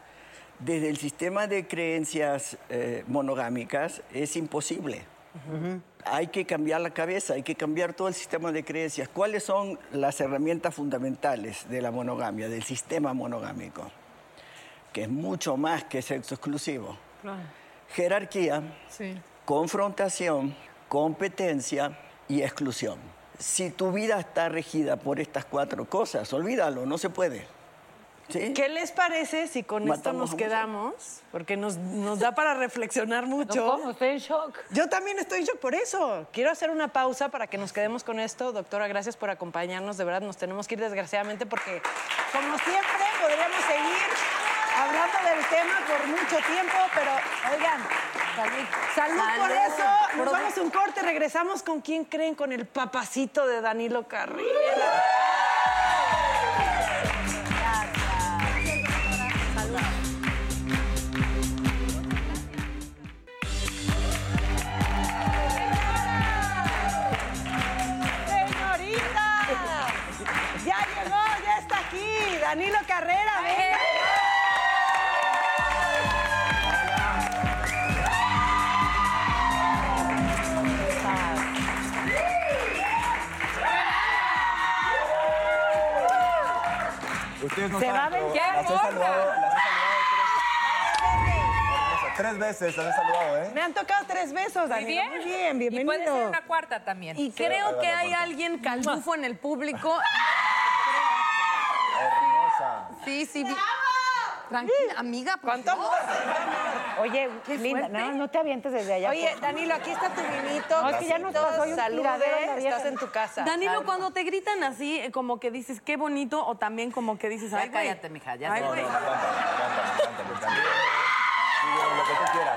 desde el sistema de creencias eh, monogámicas es imposible. Hay que cambiar la cabeza, hay que cambiar todo el sistema de creencias. ¿Cuáles son las herramientas fundamentales de la monogamia, del sistema monogámico? Que es mucho más que sexo exclusivo. Jerarquía, confrontación, competencia y exclusión. Si tu vida está regida por estas cuatro cosas, olvídalo, no se puede. ¿Sí? ¿Qué les parece si con esto nos quedamos? Porque nos, nos da para reflexionar mucho. ¿Cómo? Estoy en shock. Yo también estoy en shock por eso. Quiero hacer una pausa para que nos quedemos con esto. Doctora, gracias por acompañarnos. De verdad, nos tenemos que ir desgraciadamente porque, como siempre, del tema por mucho tiempo, pero oigan, salud, salud, por eso. Nos vamos a un corte, regresamos con quién creen, con el papacito de Danilo Carrera. ¡Señorita! ¡Ya llegó! ¡Ya está aquí! ¡Danilo Carrera! ¡Venga! Ustedes no Se saben, va a venir. las he ¡Qué saludado, las he saludado tres, tres veces, las he saludado, ¿eh? Me han tocado tres besos, Danilo. bien? Muy bien, bienvenido. Y puede ser una cuarta también. Y creo que hay alguien calbufo en el público. Hermosa. Sí, sí. Tranquila, amiga. ¿Cuánto amor? Oye, Qué linda, no, no te avientes desde allá. Oye, por- Danilo, aquí está tu vinito. No, es que ya nos pasó hoy un Salude, vieja. estás en tu casa. Danilo, cuando te gritan así, eh, como que dices qué bonito, o también como que dices, ay, cállate, mija, ya Ay,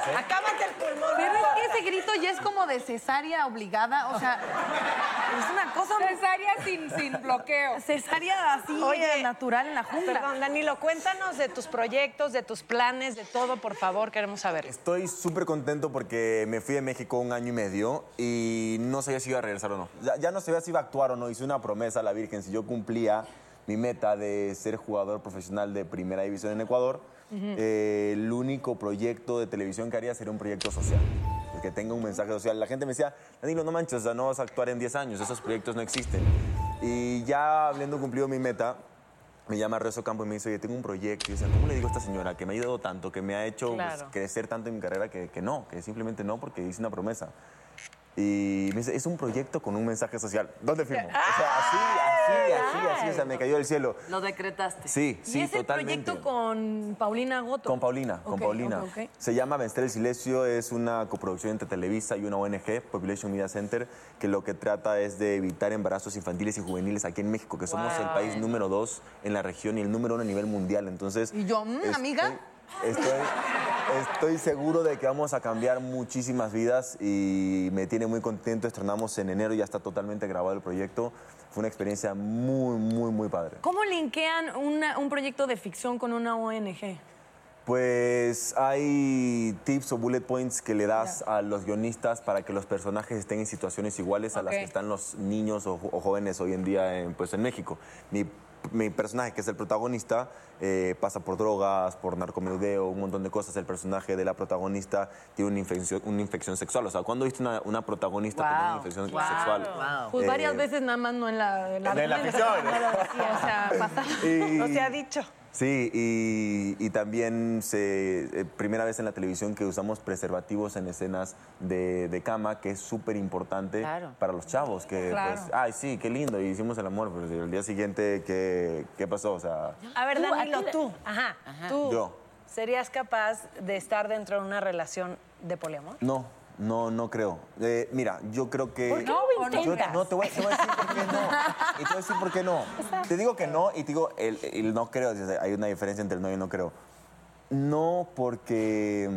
¿eh? Acábate el pulmón. Pero es que ese grito ya es como de cesárea obligada, o sea, es una cosa... Cesárea sin, sin bloqueo. Cesárea así, Oye, natural en la jungla. Perdón, Danilo, cuéntanos de tus proyectos, de tus planes, de todo, por favor, queremos saber. Estoy súper contento porque me fui de México un año y medio y no sabía si iba a regresar o no. Ya, ya no sabía si iba a actuar o no. Hice una promesa a la Virgen. Si yo cumplía mi meta de ser jugador profesional de primera división en Ecuador, eh, el único proyecto de televisión que haría sería un proyecto social. Que tenga un mensaje social. La gente me decía, Danilo, no manches, sea, no vas a actuar en 10 años, esos proyectos no existen. Y ya habiendo cumplido mi meta, me llama Rezo Campo y me dice, oye, tengo un proyecto. Y decía, ¿cómo le digo a esta señora que me ha ayudado tanto, que me ha hecho pues, Claro. crecer tanto en mi carrera, que, que no, que simplemente no, porque hice una promesa? Y me dice, es un proyecto con un mensaje social. ¿Dónde firmo? O sea, así, así, así, así, o sea, me cayó del cielo. Lo decretaste. Sí, y sí, es el totalmente. proyecto con Paulina Goto. Con Paulina, con Paulina. Se llama Vencer el Silencio, es una coproducción entre Televisa y una ONG, Population Media Center, que lo que trata es de evitar embarazos infantiles y juveniles aquí en México, que somos el país número dos en la región y el número uno a nivel mundial. Entonces, Y yo, mm, estoy- amiga. Estoy, estoy seguro de que vamos a cambiar muchísimas vidas y me tiene muy contento. Estrenamos en enero, ya está totalmente grabado el proyecto. Fue una experiencia muy, muy, muy padre. ¿Cómo linkean una- un proyecto de ficción con una ONG? Pues hay tips o bullet points que le das a los guionistas para que los personajes estén en situaciones iguales a las Ok. que están los niños o, o jóvenes hoy en día en, pues, en México. Mi, mi personaje, que es el protagonista, eh, pasa por drogas, por narcomenudeo, un montón de cosas. El personaje de la protagonista tiene una infección, una infección sexual. O sea, ¿cuándo viste una, una protagonista con una infección wow, sexual? wow. Pues Eh, varias veces nada más no en la... en la ficción. O sea, pasa. Y- No se ha dicho. Sí, y, y también se, eh, primera vez en la televisión que usamos preservativos en escenas de, de cama, que es súper importante Claro. para los chavos, que Claro. pues, ay, sí, qué lindo, y hicimos el amor, pero el día siguiente, ¿qué, qué pasó? O sea, A ver, Tú, Danilo, aquí- tú. Ajá. Tú. yo, ¿Serías capaz de estar dentro de una relación de poliamor? no, no, no creo. Eh, mira, yo creo que... ¿Por qué no lo Yo- no, te voy, te voy a decir por qué no. Y te voy a decir por qué no. Te digo que no y te digo el, el no creo. Hay una diferencia entre el no y el no creo. No porque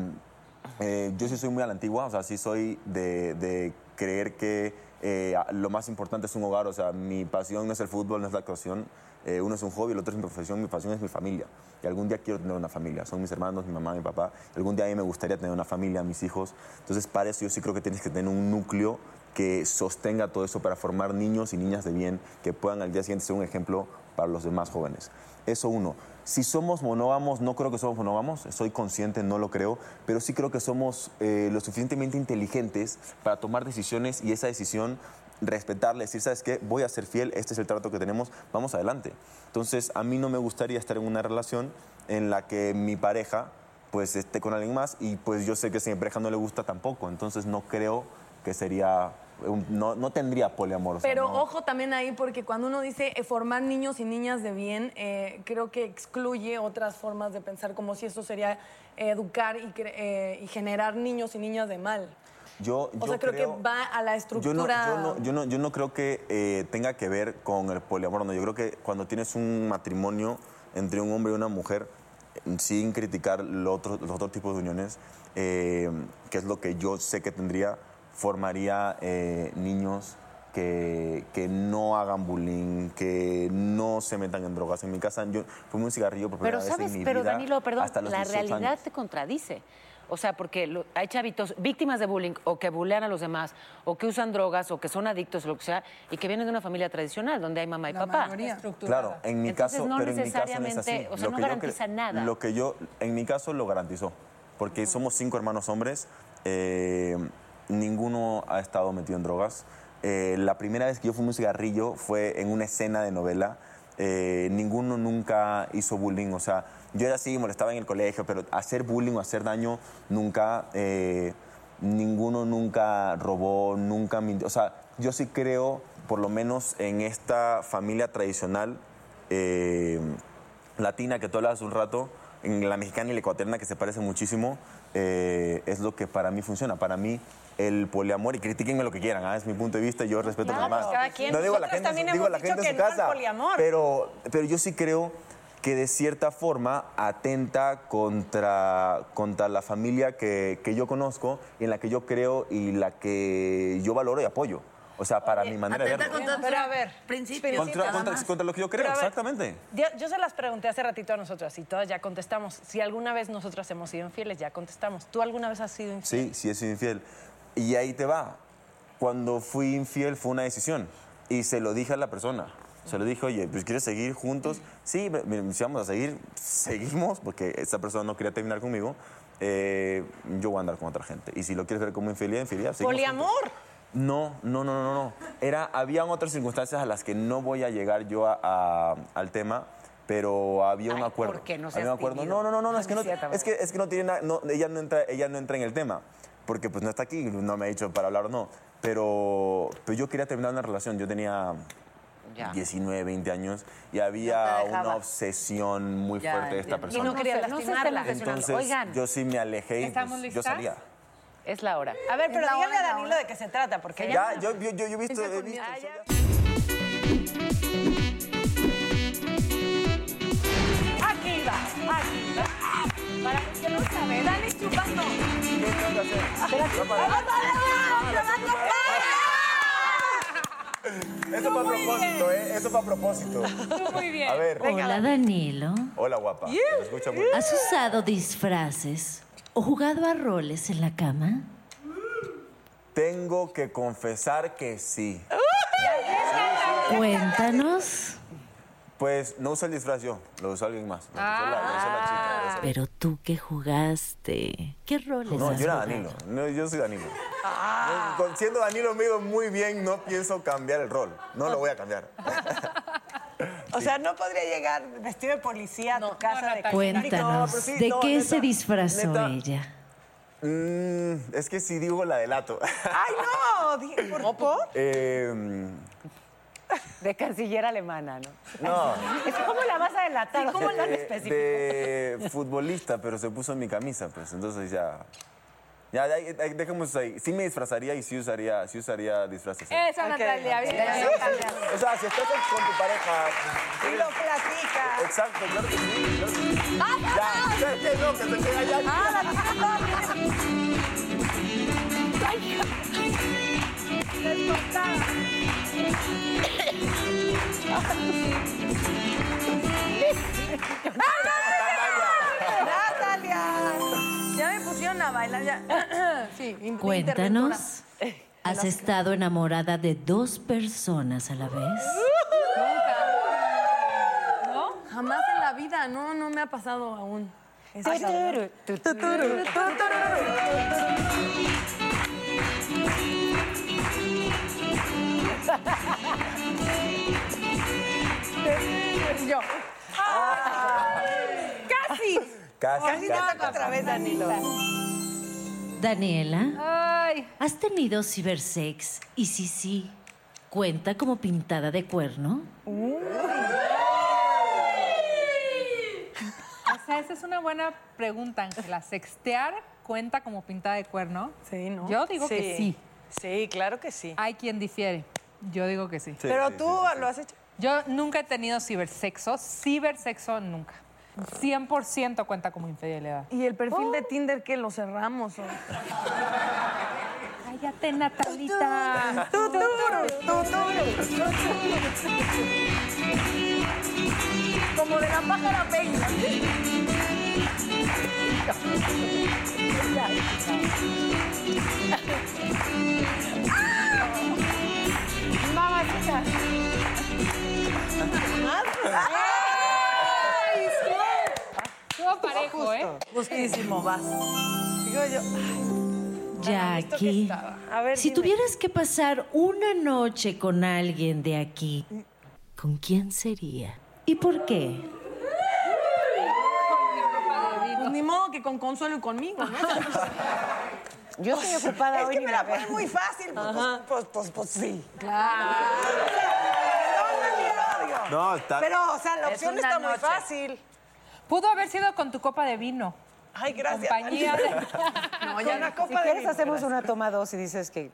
eh, yo sí soy muy a la antigua, o sea, sí soy de, de creer que eh, lo más importante es un hogar, o sea, mi pasión no es el fútbol, no es la actuación, eh, uno es un hobby, el otro es mi profesión, mi pasión es mi familia. Y algún día quiero tener una familia, son mis hermanos, mi mamá, mi papá, algún día a mí me gustaría tener una familia, mis hijos. Entonces, para eso yo sí creo que tienes que tener un núcleo que sostenga todo eso para formar niños y niñas de bien que puedan al día siguiente ser un ejemplo para los demás jóvenes. Eso uno. Si somos monógamos, no creo que somos monógamos, soy consciente, no lo creo, pero sí creo que somos eh, lo suficientemente inteligentes para tomar decisiones y esa decisión respetarle, decir, ¿sabes qué? Voy a ser fiel, este es el trato que tenemos, vamos adelante. Entonces, a mí no me gustaría estar en una relación en la que mi pareja pues esté con alguien más y pues yo sé que si a mi pareja no le gusta tampoco, entonces no creo que sería, no, no tendría poliamor. o sea, Pero no. ojo también ahí, porque cuando uno dice eh, formar niños y niñas de bien, eh, creo que excluye otras formas de pensar, como si eso sería eh, educar y, eh, y generar niños y niñas de mal. Yo, O yo sea, creo, creo- que va a la Yo no, estructura. yo, no, yo, no, yo no creo que eh, tenga que ver con el poliamor, no. Yo creo que cuando tienes un matrimonio entre un hombre y una mujer, sin criticar lo otro- los otros tipos de uniones, eh, que es lo que yo sé que tendría, formaría eh, niños que, que no hagan bullying, que no se metan en drogas. En mi casa yo fumé un cigarrillo por Pero primera sabes, vez en mi pero vida Danilo, perdón, hasta los la 18 realidad años. te contradice. O sea, porque lo- hay chavitos víctimas de bullying o que bullean a los demás o que usan drogas o que son adictos o lo que sea y que vienen de una familia tradicional donde hay mamá y papá. Claro, en mi Entonces, caso, no pero en mi caso no es así. necesariamente, o sea, Lo no que yo garantiza nada. Lo que yo, en mi caso, lo garantizó. Porque somos cinco hermanos hombres, eh, ninguno ha estado metido en drogas. Eh, la primera vez que yo fumé un cigarrillo fue en una escena de novela. Eh, ninguno nunca hizo bullying, o sea, yo era así, molestaba en el colegio, pero hacer bullying o hacer daño nunca, eh, ninguno nunca robó, nunca mintió. O sea, yo sí creo, por lo menos en esta familia tradicional eh, latina que tú hablabas un rato, en la mexicana y la ecuatoriana que se parecen muchísimo, es lo que para mí funciona. Para mí el poliamor, y critiquenme lo que quieran, ¿ah? es mi punto de vista, yo respeto a los Claro, demás. cada quien. No digo a la gente, también digo a la gente en su no casa, poliamor. pero, pero yo sí creo que de cierta forma atenta contra, contra la familia que, que yo conozco y en la que yo creo y la que yo valoro y apoyo. O sea, para mi manera de verlo. Pero a ver, principios. Contra, contra- contra lo que yo creo, ver, exactamente. Yo, yo se las pregunté hace ratito a nosotras y todas ya contestamos. Si alguna vez nosotras hemos sido infieles, ya contestamos. ¿Tú alguna vez has sido infiel? Sí, sí he sido infiel. Y ahí te va. Cuando fui infiel fue una decisión. Y se lo dije a la persona. Se lo dije, oye, pues ¿quieres seguir juntos? Sí, si vamos a seguir, seguimos, porque esa persona no quería terminar conmigo. Eh, yo voy a andar con otra gente. Y si lo quieres ver como infidelidad, infidelidad. Poliamor. juntos. No, no, no, no, no. Era, habían otras circunstancias a las que no voy a llegar yo a- a- al tema, pero había un acuerdo. ¿por qué? No había seas un acuerdo. tímido. No, no, no, no, no, es que no, es que, es que no tiene nada, no, ella, no entra, ella no entra en el tema, porque pues no está aquí, no me ha dicho para hablar o no, pero, pero yo quería terminar una relación, yo tenía Ya. 19, 20 años y había una obsesión muy Ya, fuerte de esta persona. Y no quería lastimarla. Entonces Oigan, yo sí me alejé y ¿Estamos pues, yo salía. es la hora. A ver, pero dígale hora, a Danilo de qué se trata, porque Ya, yo, yo, yo, yo he visto... he visto- Ah, ya. Aquí va, aquí va. Para los que no saben, Dani chupando. Eso fue a propósito, ¿eh? Eso fue a propósito. Muy bien. A ver. Hola, Danilo. Hola, guapa. Me escucha muy bien. ¿Has usado disfraces o jugado a roles en la cama? Tengo que confesar que sí. Cuéntanos. Pues no uso el disfraz yo, lo usó alguien más. Lo usó la, lo usó la chica. lo usó- Pero tú que jugaste. ¿Qué roles No, has yo era jugado? Danilo. No, yo soy Danilo. Yo, con- siendo Danilo me ido muy bien, no pienso cambiar el rol. No lo voy a cambiar. O sea, no podría llegar vestido de policía a tu casa de Cuéntanos, sí, ¿de no, qué neta, se disfrazó neta. ella? Mm, es que si digo la delato. ¡Ay, no! ¿Por, por? Eh, De canciller alemana, ¿no? no. Es que ¿Cómo la vas a delatar? ¿Cómo tan de, específico? de futbolista, pero se puso en mi camisa, pues. Entonces ya. Ya, ya, ya, dejemos ahí. Sí me disfrazaría y sí usaría, sí usaría disfraces. Eso, Natalia. Bien, Sí, Natalia. sí. O sea, si estás con tu pareja. Y lo platica. Exacto, claro que sí. Claro que sí. Ya, ¿sabes qué? No, que se quede allá. ¡Natalia! Ya me pusieron a bailar. Ya. Sí, Cuéntanos. ¿Has estado enamorada de dos personas a la vez? ¿No? Jamás en la vida, no, no me ha pasado aún. Esa Yo. ¡Casi! Casi, Casi te toca otra vez, Danilo. Daniela, ¿has tenido cibersex? Y si sí, ¿cuenta como pintada de cuerno? O sea, esa es una buena pregunta, Ángela. ¿Sextear cuenta como pintada de cuerno? Sí, ¿no? Yo digo que sí. Sí, claro que sí. Hay quien difiere. Yo digo que sí. Pero tú lo has hecho. Yo nunca he tenido cibersexo. Cibersexo nunca. 100% cuenta como infidelidad. ¿Y el perfil de Tinder que lo cerramos? o? Cállate, Natalita. Como de la pájara peña. Mamacita. Estuvo parejo, ¿eh? Justísimo, vas. Digo yo, Jackie, A ver, si dime. tuvieras que pasar una noche con alguien de aquí, ¿con quién sería? ¿Y por qué? Pues ni modo que con Consuelo y conmigo, ¿no? Yo estoy ocupada es hoy. que ni me la muy fácil. Pues, pues, pues, pues, pues sí. Claro. No, está. Pero, o sea, la Es opción está muy fácil. Pudo haber sido con tu copa de vino. Ay, gracias. Compañía de... No, ya una Si copa de quieres, vino, hacemos gracias. una toma dos y dices que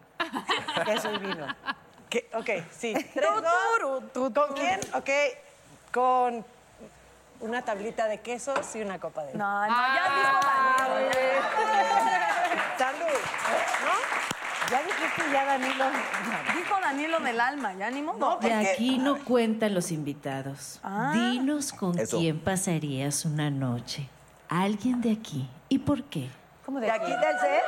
queso y vino. ¿Qué? Ok, sí. Tres, dos. ¿Con quién? Ok, con una tablita de quesos y una copa de vino. No, no, ya dijo Daniel. Ya dijiste ya, Danilo. Dijo Daniel lo del alma, ya ni modo. No, De porque- aquí no cuentan los invitados. Dinos con Eso. quién pasarías una noche. Alguien de aquí. ¿Y por qué? ¿Cómo ¿De aquí del set?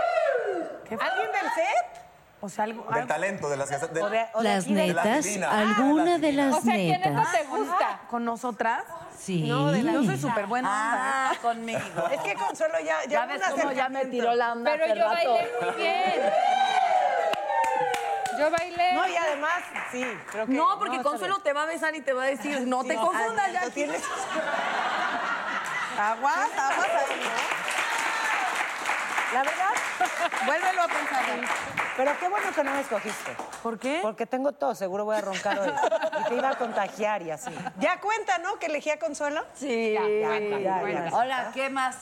¿Alguien del set? O sea, algo. Del talento, de las que... de- O de- o de Las aquí de- las netas. Ah, alguna las de divinas. las O sea, ¿quién netas. neta te gusta? ¿Con nosotras? Sí. No, de la- yo soy súper buena onda. Ah, conmigo. Es que Consuelo ya... Ya, Ya ves cómo ya me tiró la onda Pero yo rato. bailé muy bien. Yo bailé. No, y además, sí, creo que... No, porque está Consuelo te va a besar y te va a decir, no te Sí, confundas, ah, ya tienes... Aguas, aguas ahí, ¿no? La verdad, Vuélvelo a pensar. Pero qué bueno que no me escogiste. ¿Por qué? Porque tengo tos, seguro voy a roncar hoy. Y te iba a contagiar y así. Ya cuenta, ¿no? Que elegí a Consuelo. Sí. Ya, ya, ya, ya. Hola, ¿qué más?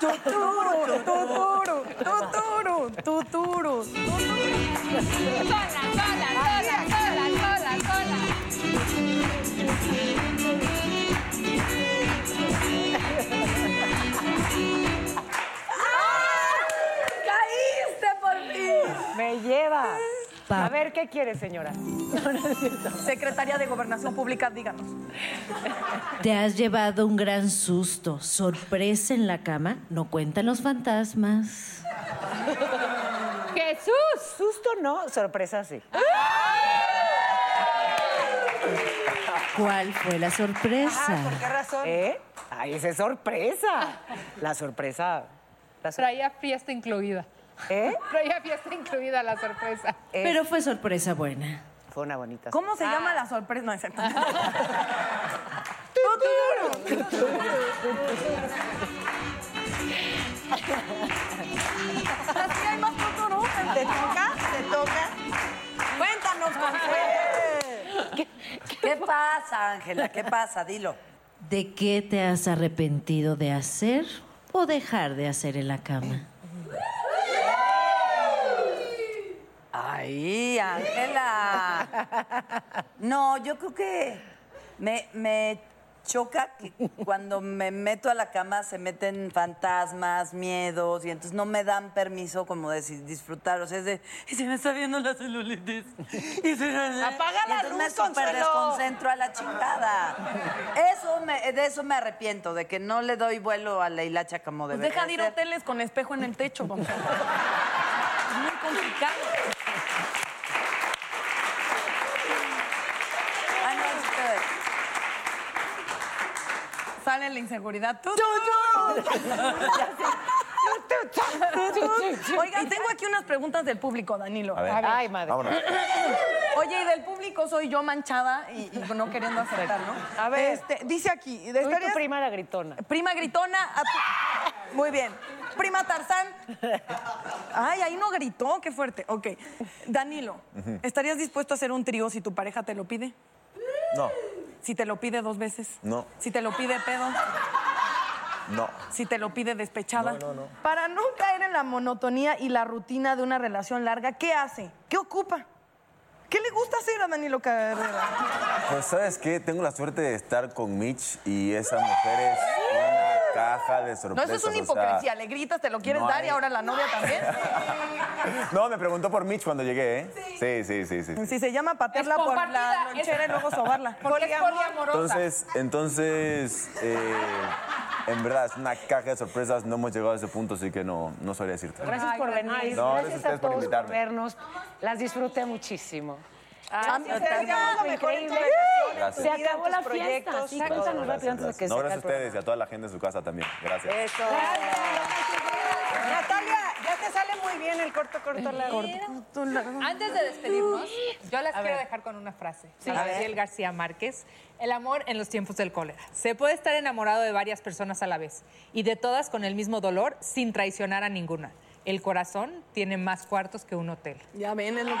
Tuturu, tuturu, tuturu, tuturu. Sola, sola, sola, sola, sola, sola. Ver, ¿qué quiere, señora? Secretaría de Gobernación Pública, díganos. Te has llevado un gran susto, sorpresa en la cama. No cuentan los fantasmas. Jesús. Susto no, sorpresa sí. ¿Cuál fue la sorpresa? ¿Por qué razón? ¿Eh? Ay, esa es sorpresa. La sorpresa. La sor- Traía fiesta incluida. ¿Eh? Traía fiesta incluida la sorpresa. Pero fue sorpresa buena. Fue una bonita. ¿Cómo se llama la sorpresa? No, es cierto. Así hay más tuturu. ¿Te toca? ¿Te toca? Cuéntanos, Consuelo. ¿Qué pasa, Ángela? ¿Qué pasa? Dilo. ¿De qué te has arrepentido de hacer o dejar de hacer en la cama? Ay, Ángela. No, yo creo que me, me choca que cuando me meto a la cama se meten fantasmas, miedos, y entonces no me dan permiso como de disfrutar. O sea, es de, y se me está viendo la celulitis. Y se- Apaga y la me luz, Consuelo. desconcentro a la chingada. Eso me, de eso me arrepiento, de que no le doy vuelo a la hilacha como Pues debería deja de ir a hoteles con espejo en el techo. Es muy complicado. Sale la inseguridad. ¡Tú, Oigan, tengo aquí unas preguntas del público, Danilo. A ver. Ay, madre. Vámonos. Oye, y del público soy yo manchada y, y no queriendo aceptar, ¿no? A ver. Este, dice aquí. Tú y tu prima la gritona. Prima gritona. a tu- Muy bien. Prima Tarzán. Ay, ahí no gritó, qué fuerte. Ok. Danilo, Ujú. ¿estarías dispuesto a hacer un trío si tu pareja te lo pide? No, Si te lo pide dos veces. no, Si te lo pide pedo. no. Si te lo pide despechada. No, no, no. Para no caer en la monotonía y la rutina de una relación larga, ¿qué hace? ¿Qué ocupa? ¿Qué le gusta hacer a Danilo Carrera? Pues sabes qué, tengo la suerte de estar con Mitch y esa mujer es una caja de No, sorpresas. eso es una o sea, hipocresía. Le gritas, te lo quieres no dar y ahora la novia también. No, me preguntó por Mitch cuando llegué, ¿eh? Sí, sí, sí, sí. Si se llama patearla Es por la lonchera es- y luego sobarla. Porque es poliamorosa. Entonces, entonces, eh, en verdad es una caja de sorpresas. No hemos llegado a ese punto, así que no, no sabría decirte. Gracias por venir. No, gracias a gracias ustedes a por todos invitarme. por vernos. Las disfruté muchísimo. Ah, fue mejor en increíble. Se acabó la fiesta. Sí, cuéntanos rápido antes de que No, se gracias a ustedes y a toda la gente de su casa también. Gracias. Eso. Natalia, ya te sale muy bien el corto, corto, largo. Antes de despedirnos, yo las A quiero ver. dejar con una frase. Sí. Gabriel García Márquez. El amor en los tiempos del cólera. Se puede estar enamorado de varias personas a la vez y de todas con el mismo dolor sin traicionar a ninguna. El corazón tiene más cuartos que un hotel. Ya ven, es lo que